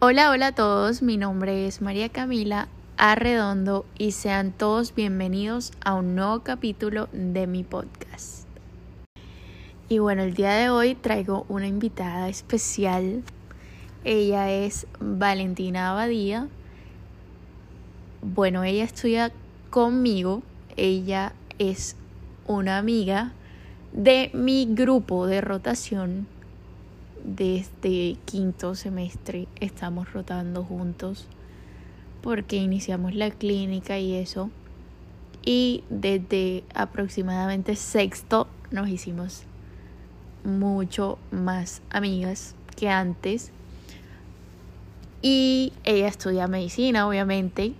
Hola, hola a todos, mi nombre es María Camila Arredondo y sean todos bienvenidos a un nuevo capítulo de mi podcast. Y bueno, el día de hoy traigo una invitada especial. Ella es Valentina Abadía. Bueno, ella estudia conmigo. Ella es una amiga de mi grupo de rotación desde quinto semestre estamos rotando juntos porque iniciamos la clínica y eso. Y desde aproximadamente sexto nos hicimos mucho más amigas que antes. Y ella estudia medicina, obviamente.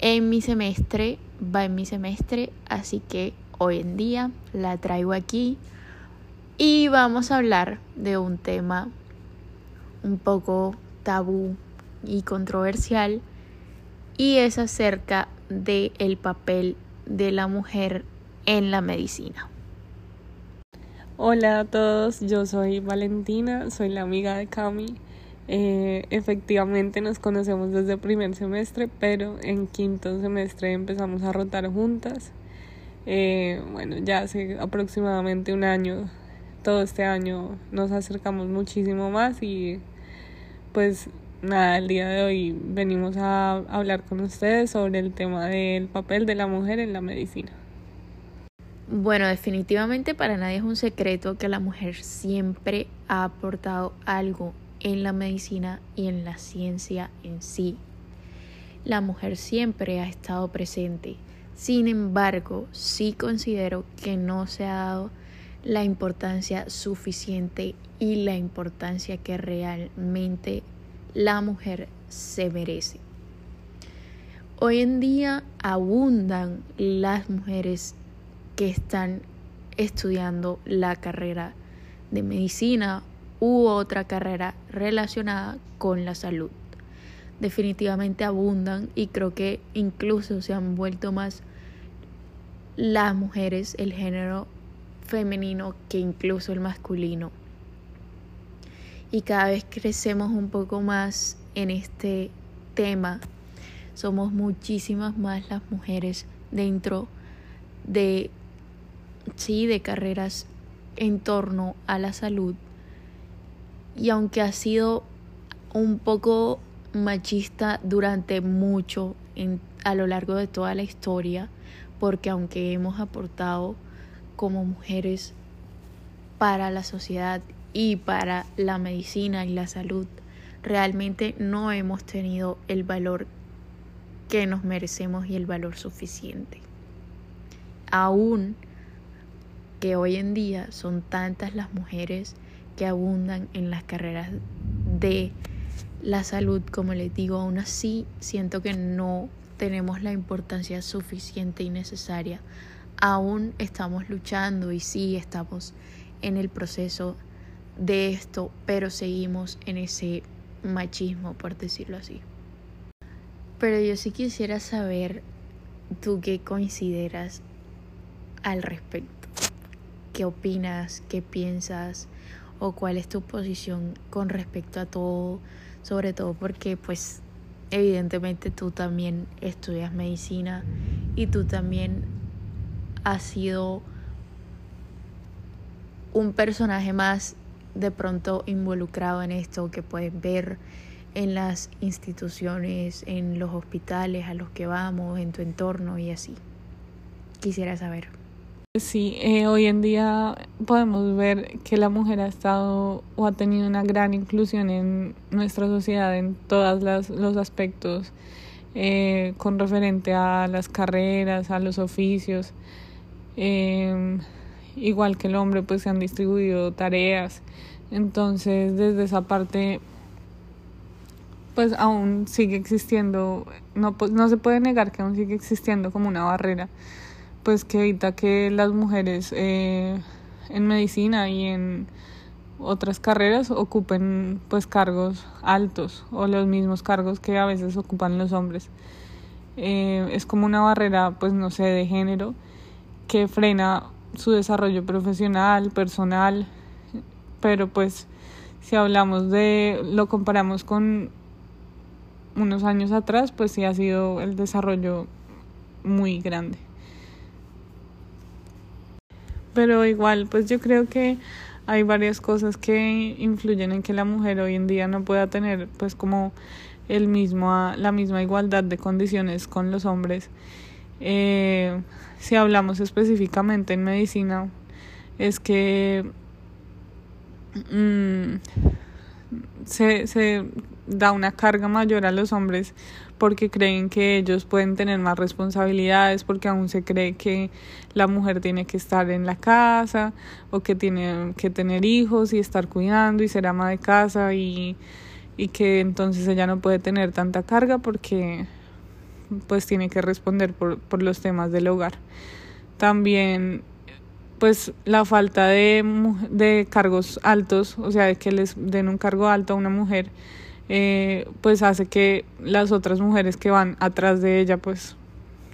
En mi semestre, va en mi semestre, así que hoy en día la traigo aquí y vamos a hablar de un tema un poco tabú y controversial y es acerca del el papel de la mujer en la medicina. Hola a todos, yo soy Valentina, soy la amiga de Cami. Eh, efectivamente nos conocemos desde primer semestre, pero en quinto semestre empezamos a rotar juntas. Eh, bueno, ya hace aproximadamente un año todo este año nos acercamos muchísimo más y pues nada, el día de hoy venimos a hablar con ustedes sobre el tema del papel de la mujer en la medicina. Bueno, definitivamente para nadie es un secreto que la mujer siempre ha aportado algo en la medicina y en la ciencia en sí. La mujer siempre ha estado presente. Sin embargo, sí considero que no se ha dado la importancia suficiente y la importancia que realmente la mujer se merece. Hoy en día abundan las mujeres que están estudiando la carrera de medicina u otra carrera relacionada con la salud. Definitivamente abundan y creo que incluso se han vuelto más las mujeres, el género femenino que incluso el masculino. Y cada vez crecemos un poco más en este tema. Somos muchísimas más las mujeres dentro de sí, de carreras en torno a la salud. Y aunque ha sido un poco machista durante mucho en, a lo largo de toda la historia, porque aunque hemos aportado como mujeres para la sociedad y para la medicina y la salud, realmente no hemos tenido el valor que nos merecemos y el valor suficiente. Aún que hoy en día son tantas las mujeres que abundan en las carreras de la salud, como les digo, aún así siento que no tenemos la importancia suficiente y necesaria aún estamos luchando y sí estamos en el proceso de esto, pero seguimos en ese machismo, por decirlo así. Pero yo sí quisiera saber tú qué consideras al respecto. ¿Qué opinas? ¿Qué piensas? ¿O cuál es tu posición con respecto a todo? Sobre todo porque pues evidentemente tú también estudias medicina y tú también ha sido un personaje más de pronto involucrado en esto que puedes ver en las instituciones, en los hospitales a los que vamos, en tu entorno y así. Quisiera saber. Sí, eh, hoy en día podemos ver que la mujer ha estado o ha tenido una gran inclusión en nuestra sociedad en todos los aspectos eh, con referente a las carreras, a los oficios. Eh, igual que el hombre, pues se han distribuido tareas. Entonces, desde esa parte, pues aún sigue existiendo, no, pues, no se puede negar que aún sigue existiendo como una barrera, pues que evita que las mujeres eh, en medicina y en otras carreras ocupen pues cargos altos o los mismos cargos que a veces ocupan los hombres. Eh, es como una barrera, pues no sé, de género que frena su desarrollo profesional, personal, pero pues si hablamos de, lo comparamos con unos años atrás, pues sí ha sido el desarrollo muy grande. Pero igual, pues yo creo que hay varias cosas que influyen en que la mujer hoy en día no pueda tener pues como el mismo, la misma igualdad de condiciones con los hombres. Eh, si hablamos específicamente en medicina, es que mm, se, se da una carga mayor a los hombres porque creen que ellos pueden tener más responsabilidades, porque aún se cree que la mujer tiene que estar en la casa o que tiene que tener hijos y estar cuidando y ser ama de casa y, y que entonces ella no puede tener tanta carga porque pues tiene que responder por, por los temas del hogar. También pues la falta de, de cargos altos, o sea, de que les den un cargo alto a una mujer, eh, pues hace que las otras mujeres que van atrás de ella, pues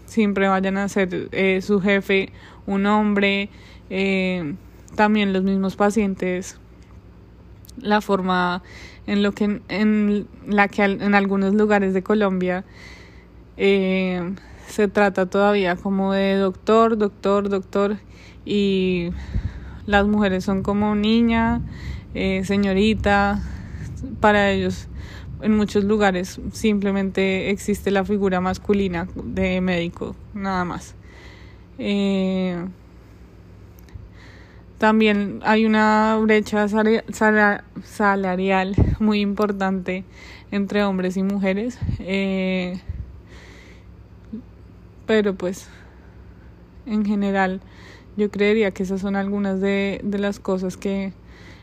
siempre vayan a ser eh, su jefe un hombre, eh, también los mismos pacientes, la forma en lo que en la que en algunos lugares de Colombia se trata todavía como de doctor, doctor, doctor y las mujeres son como niña, eh, señorita, para ellos en muchos lugares simplemente existe la figura masculina de médico, nada más. Eh, también hay una brecha salarial muy importante entre hombres y mujeres, eh, pero pues en general yo creería que esas son algunas de, de las cosas que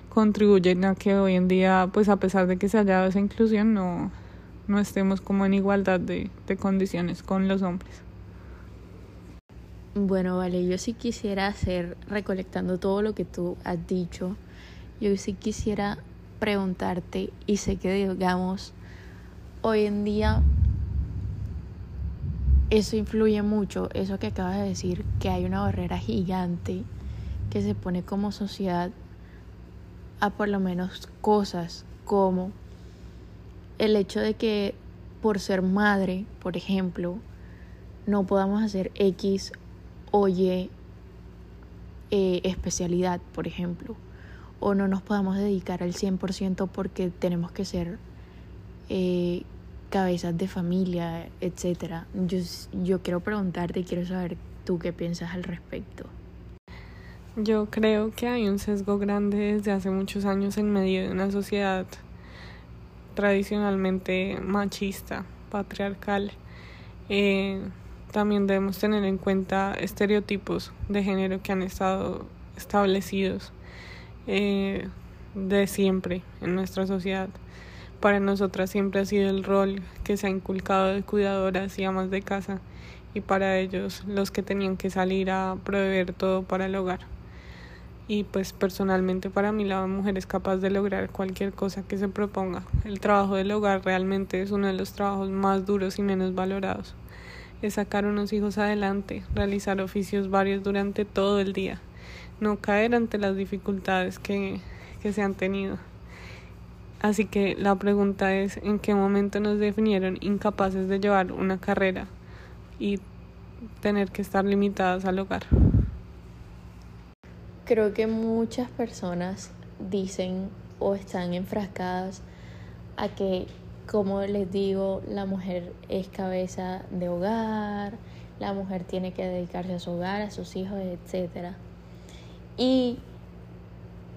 contribuyen a que hoy en día, pues a pesar de que se haya dado esa inclusión, no, no estemos como en igualdad de, de condiciones con los hombres. Bueno, vale, yo sí quisiera hacer, recolectando todo lo que tú has dicho, yo sí quisiera preguntarte, y sé que digamos, hoy en día eso influye mucho, eso que acabas de decir, que hay una barrera gigante que se pone como sociedad a por lo menos cosas como el hecho de que por ser madre, por ejemplo, no podamos hacer X o Y eh, especialidad, por ejemplo, o no nos podamos dedicar al 100% porque tenemos que ser eh, cabezas de familia, etcétera. Yo, yo quiero preguntarte y quiero saber tú qué piensas al respecto. Yo creo que hay un sesgo grande desde hace muchos años en medio de una sociedad tradicionalmente machista, patriarcal. Eh, también debemos tener en cuenta estereotipos de género que han estado establecidos eh, de siempre en nuestra sociedad para nosotras siempre ha sido el rol que se ha inculcado de cuidadoras y amas de casa y para ellos los que tenían que salir a proveer todo para el hogar. Y pues personalmente para mí la mujer es capaz de lograr cualquier cosa que se proponga. El trabajo del hogar realmente es uno de los trabajos más duros y menos valorados. Es sacar unos hijos adelante, realizar oficios varios durante todo el día, no caer ante las dificultades que, que se han tenido. Así que la pregunta es, ¿en qué momento nos definieron incapaces de llevar una carrera y tener que estar limitadas al hogar? Creo que muchas personas dicen o están enfrascadas a que, como les digo, la mujer es cabeza de hogar, la mujer tiene que dedicarse a su hogar, a sus hijos, etc. Y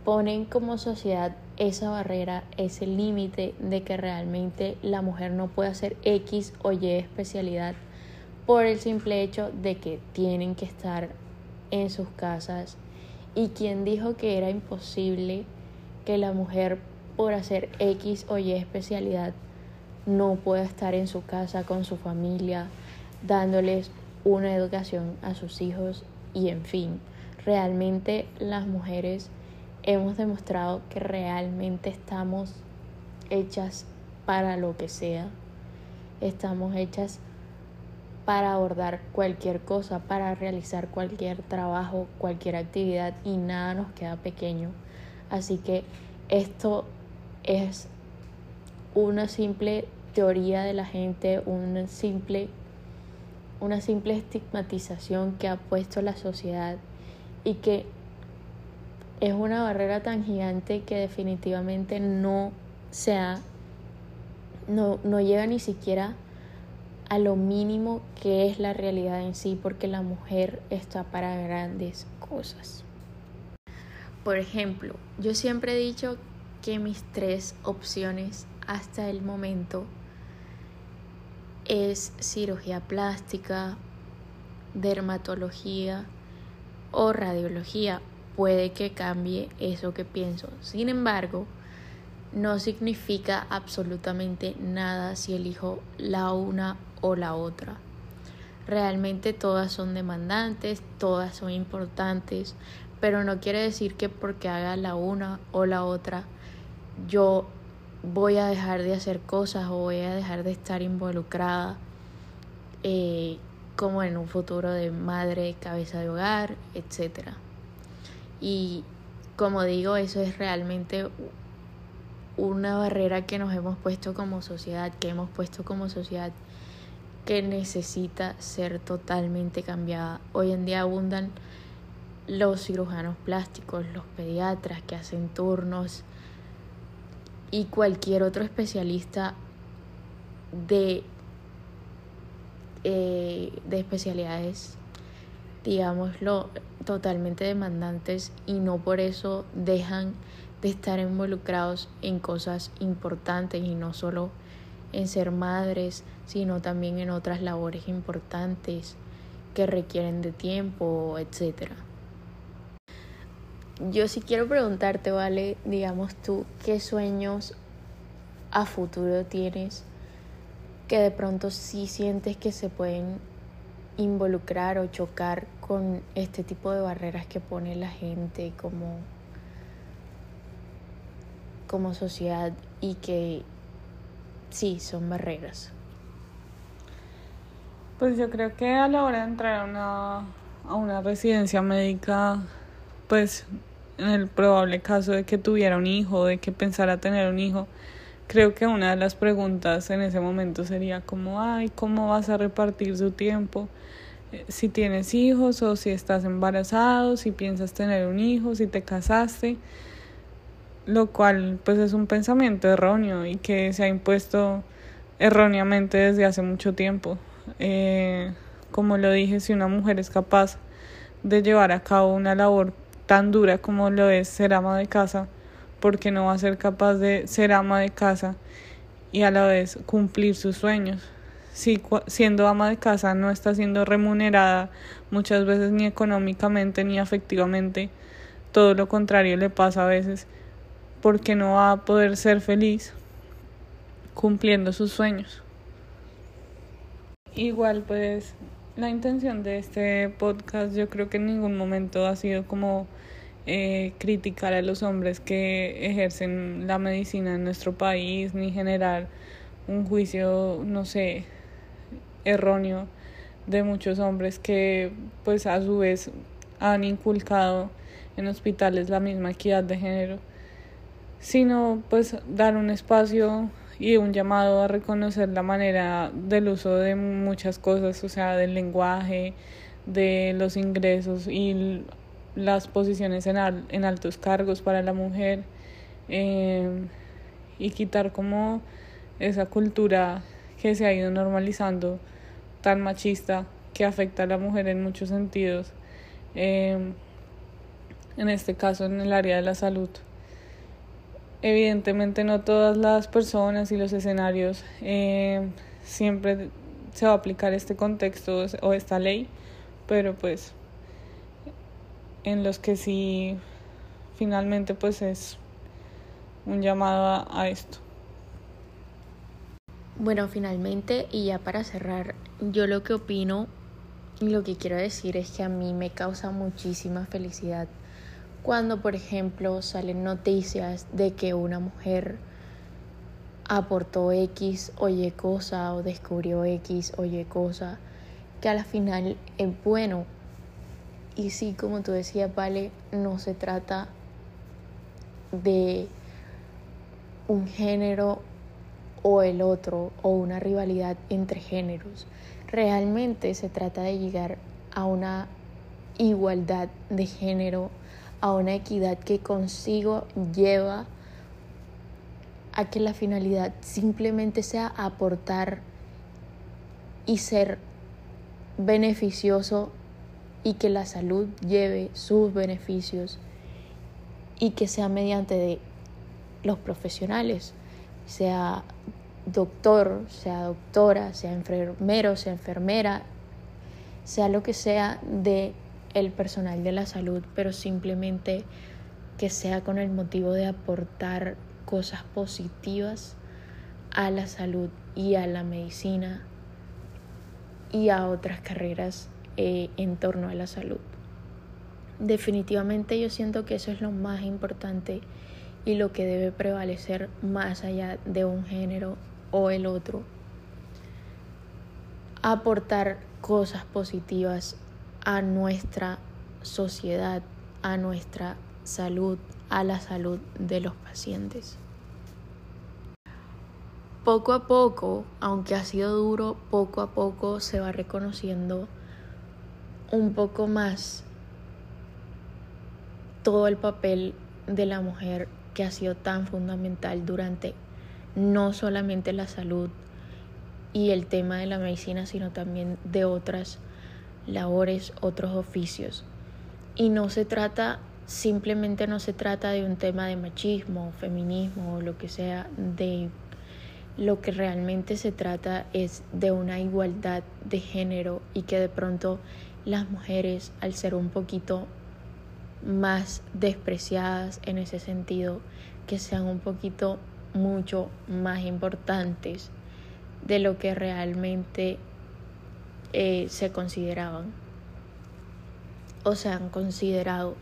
ponen como sociedad esa barrera, ese límite de que realmente la mujer no puede hacer X o Y especialidad por el simple hecho de que tienen que estar en sus casas. Y quien dijo que era imposible que la mujer por hacer X o Y especialidad no pueda estar en su casa con su familia, dándoles una educación a sus hijos y en fin, realmente las mujeres hemos demostrado que realmente estamos hechas para lo que sea. Estamos hechas para abordar cualquier cosa, para realizar cualquier trabajo, cualquier actividad y nada nos queda pequeño. Así que esto es una simple teoría de la gente, un simple, una simple estigmatización que ha puesto la sociedad y que es una barrera tan gigante que definitivamente no sea, no, no llega ni siquiera a lo mínimo que es la realidad en sí, porque la mujer está para grandes cosas. Por ejemplo, yo siempre he dicho que mis tres opciones hasta el momento es cirugía plástica, dermatología o radiología. Puede que cambie eso que pienso. Sin embargo, no significa absolutamente nada si elijo la una o la otra. Realmente todas son demandantes, todas son importantes, pero no quiere decir que porque haga la una o la otra yo voy a dejar de hacer cosas o voy a dejar de estar involucrada eh, como en un futuro de madre, cabeza de hogar, etc. Y como digo, eso es realmente una barrera que nos hemos puesto como sociedad, que hemos puesto como sociedad que necesita ser totalmente cambiada. Hoy en día abundan los cirujanos plásticos, los pediatras que hacen turnos y cualquier otro especialista de, eh, de especialidades, digámoslo, totalmente demandantes y no por eso dejan de estar involucrados en cosas importantes y no solo en ser madres, sino también en otras labores importantes que requieren de tiempo, etcétera. Yo sí quiero preguntarte, ¿vale? Digamos tú, ¿qué sueños a futuro tienes que de pronto sí sientes que se pueden involucrar o chocar con este tipo de barreras que pone la gente como, como sociedad y que sí son barreras? Pues yo creo que a la hora de entrar a una, a una residencia médica, pues en el probable caso de que tuviera un hijo, de que pensara tener un hijo, creo que una de las preguntas en ese momento sería como, ay, ¿cómo vas a repartir tu tiempo? Eh, si tienes hijos o si estás embarazado, si piensas tener un hijo, si te casaste, lo cual pues es un pensamiento erróneo y que se ha impuesto erróneamente desde hace mucho tiempo. Eh, como lo dije, si una mujer es capaz de llevar a cabo una labor tan dura como lo es ser ama de casa, porque no va a ser capaz de ser ama de casa y a la vez cumplir sus sueños. Si siendo ama de casa no está siendo remunerada muchas veces ni económicamente ni afectivamente, todo lo contrario le pasa a veces, porque no va a poder ser feliz cumpliendo sus sueños. Igual pues la intención de este podcast yo creo que en ningún momento ha sido como eh, criticar a los hombres que ejercen la medicina en nuestro país ni generar un juicio, no sé, erróneo de muchos hombres que pues a su vez han inculcado en hospitales la misma equidad de género, sino pues dar un espacio y un llamado a reconocer la manera del uso de muchas cosas, o sea, del lenguaje, de los ingresos y las posiciones en, en altos cargos para la mujer em, y quitar como esa cultura que se ha ido normalizando tan machista que afecta a la mujer en muchos sentidos, em, en este caso en el área de la salud. Evidentemente no todas las personas y los escenarios eh, siempre se va a aplicar este contexto o esta ley, pero pues en los que sí finalmente pues es un llamado a, esto. Bueno, finalmente y ya para cerrar, yo lo que opino y lo que quiero decir es que a mí me causa muchísima felicidad cuando, por ejemplo, salen noticias de que una mujer aportó X o Y cosa o descubrió X o Y cosa, que a la final es bueno. Y sí, como tú decías, Vale, no se trata de un género o el otro o una rivalidad entre géneros. Realmente se trata de llegar a una igualdad de género, a una equidad que consigo lleva a que la finalidad simplemente sea aportar y ser beneficioso y que la salud lleve sus beneficios y que sea mediante de los profesionales, sea doctor, sea doctora, sea enfermero, sea enfermera, sea lo que sea de el personal de la salud, pero simplemente que sea con el motivo de aportar cosas positivas a la salud y a la medicina y a otras carreras eh, en torno a la salud. Definitivamente yo siento que eso es lo más importante y lo que debe prevalecer más allá de un género o el otro. Aportar cosas positivas a nuestra sociedad, a nuestra salud, a la salud de los pacientes. Poco a poco, aunque ha sido duro, poco a poco se va reconociendo un poco más todo el papel de la mujer que ha sido tan fundamental durante no solamente la salud y el tema de la medicina, sino también de otras labores, otros oficios. Y no se trata, simplemente no se trata de un tema de machismo, feminismo o lo que sea, de lo que realmente se trata es de una igualdad de género y que de pronto las mujeres, al ser un poquito más despreciadas en ese sentido, que sean un poquito mucho más importantes de lo que realmente eh, se consideraban o se han considerado.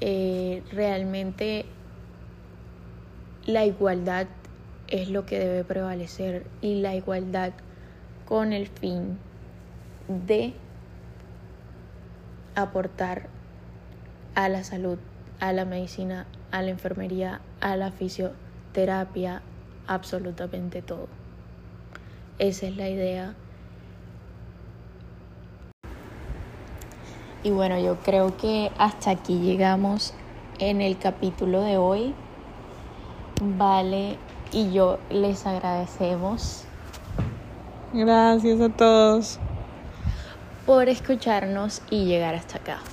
Eh, realmente la igualdad es lo que debe prevalecer y la igualdad con el fin de aportar a la salud, a la medicina, a la enfermería, a la fisioterapia, absolutamente todo. Esa es la idea Y bueno, yo creo que hasta aquí llegamos en el capítulo de hoy. Vale, y yo les agradecemos. Gracias a todos por escucharnos y llegar hasta acá.